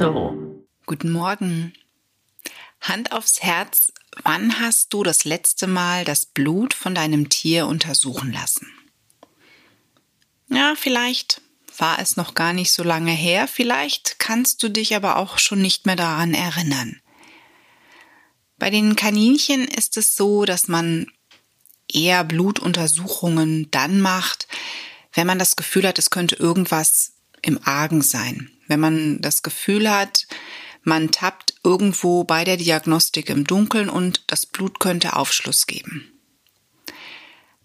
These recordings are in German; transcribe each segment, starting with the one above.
Espresso. Guten Morgen. Hand aufs Herz, wann hast du das letzte Mal das Blut von deinem Tier untersuchen lassen? Ja, vielleicht war es noch gar nicht so lange her, vielleicht kannst du dich aber auch schon nicht mehr daran erinnern. Bei den Kaninchen ist es so, dass man eher Blutuntersuchungen dann macht, wenn man das Gefühl hat, es könnte irgendwas im Argen sein. Wenn man das Gefühl hat, man tappt irgendwo bei der Diagnostik im Dunkeln und das Blut könnte Aufschluss geben.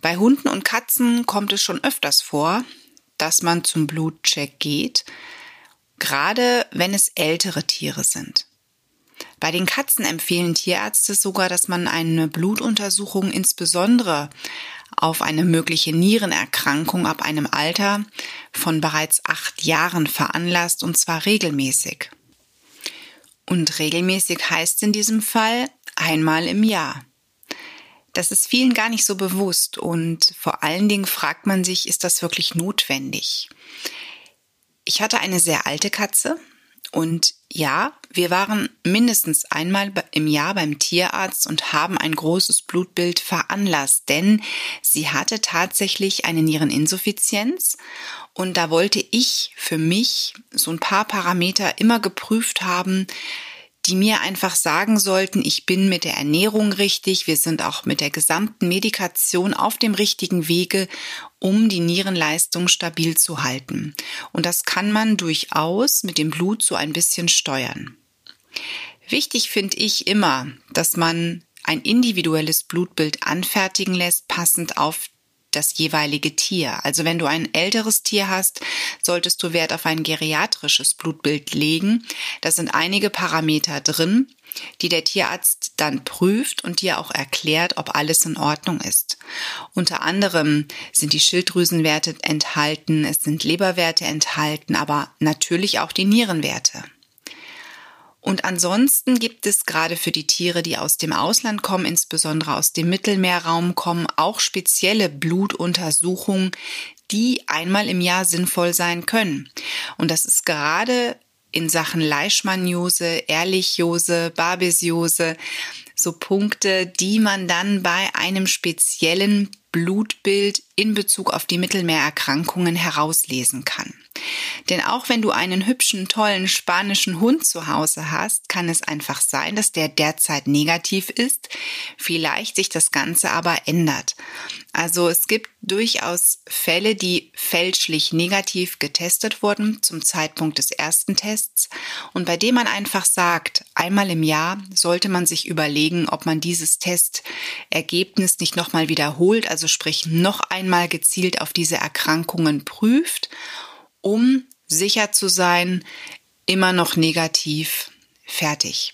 Bei Hunden und Katzen kommt es schon öfters vor, dass man zum Blutcheck geht, gerade wenn es ältere Tiere sind. Bei den Katzen empfehlen Tierärzte sogar, dass man eine Blutuntersuchung insbesondere auf eine mögliche Nierenerkrankung ab einem Alter von bereits acht Jahren veranlasst, und zwar regelmäßig. Und regelmäßig heißt in diesem Fall einmal im Jahr. Das ist vielen gar nicht so bewusst und vor allen Dingen fragt man sich, ist das wirklich notwendig? Ich hatte eine sehr alte Katze und ja, wir waren mindestens einmal im Jahr beim Tierarzt und haben ein großes Blutbild veranlasst, denn sie hatte tatsächlich eine Niereninsuffizienz. Und da wollte ich für mich so ein paar Parameter immer geprüft haben, die mir einfach sagen sollten, ich bin mit der Ernährung richtig, wir sind auch mit der gesamten Medikation auf dem richtigen Wege, um die Nierenleistung stabil zu halten. Und das kann man durchaus mit dem Blut so ein bisschen steuern. Wichtig finde ich immer, dass man ein individuelles Blutbild anfertigen lässt, passend auf das jeweilige Tier. Also wenn du ein älteres Tier hast, solltest du Wert auf ein geriatrisches Blutbild legen. Da sind einige Parameter drin, die der Tierarzt dann prüft und dir auch erklärt, ob alles in Ordnung ist. Unter anderem sind die Schilddrüsenwerte enthalten, es sind Leberwerte enthalten, aber natürlich auch die Nierenwerte. Und ansonsten gibt es gerade für die Tiere, die aus dem Ausland kommen, insbesondere aus dem Mittelmeerraum kommen, auch spezielle Blutuntersuchungen, die einmal im Jahr sinnvoll sein können. Und das ist gerade in Sachen Leishmaniose, Ehrlichiose, Babesiose, so Punkte, die man dann bei einem speziellen Blutbild in Bezug auf die Mittelmeererkrankungen herauslesen kann. Denn auch wenn du einen hübschen, tollen spanischen Hund zu Hause hast, kann es einfach sein, dass der derzeit negativ ist, vielleicht sich das Ganze aber ändert. Also es gibt durchaus Fälle, die fälschlich negativ getestet wurden zum Zeitpunkt des ersten Tests und bei dem man einfach sagt, einmal im Jahr sollte man sich überlegen, ob man dieses Testergebnis nicht nochmal wiederholt, also sprich noch einmal gezielt auf diese Erkrankungen prüft um sicher zu sein, immer noch negativ fertig.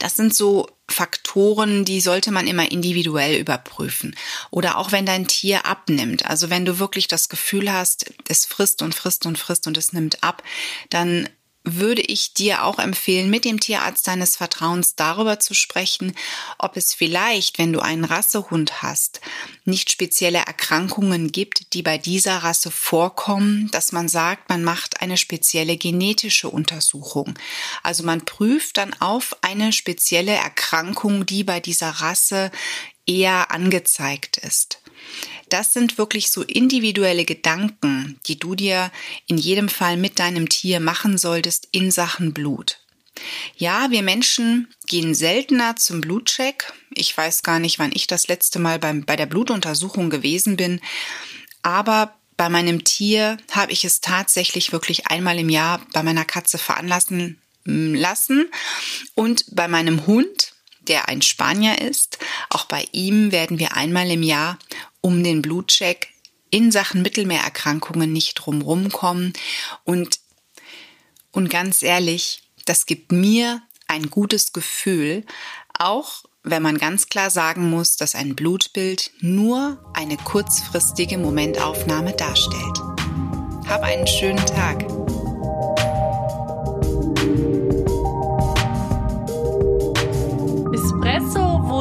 Das sind so Faktoren, die sollte man immer individuell überprüfen. Oder auch wenn dein Tier abnimmt. Also wenn du wirklich das Gefühl hast, es frisst und frisst und frisst und es nimmt ab, dann würde ich dir auch empfehlen, mit dem Tierarzt deines Vertrauens darüber zu sprechen, ob es vielleicht, wenn du einen Rassehund hast, nicht spezielle Erkrankungen gibt, die bei dieser Rasse vorkommen, dass man sagt, man macht eine spezielle genetische Untersuchung. Also man prüft dann auf eine spezielle Erkrankung, die bei dieser Rasse eher angezeigt ist. Das sind wirklich so individuelle Gedanken, die du dir in jedem Fall mit deinem Tier machen solltest in Sachen Blut. Ja, wir Menschen gehen seltener zum Blutcheck. Ich weiß gar nicht, wann ich das letzte Mal beim, bei der Blutuntersuchung gewesen bin. Aber bei meinem Tier habe ich es tatsächlich wirklich einmal im Jahr bei meiner Katze veranlassen lassen. Und bei meinem Hund der ein Spanier ist. Auch bei ihm werden wir einmal im Jahr um den Blutcheck in Sachen Mittelmeererkrankungen nicht drumherum kommen. Und, und ganz ehrlich, das gibt mir ein gutes Gefühl, auch wenn man ganz klar sagen muss, dass ein Blutbild nur eine kurzfristige Momentaufnahme darstellt. Hab einen schönen Tag.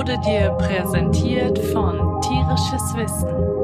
wurde dir präsentiert von Tierisches Wissen.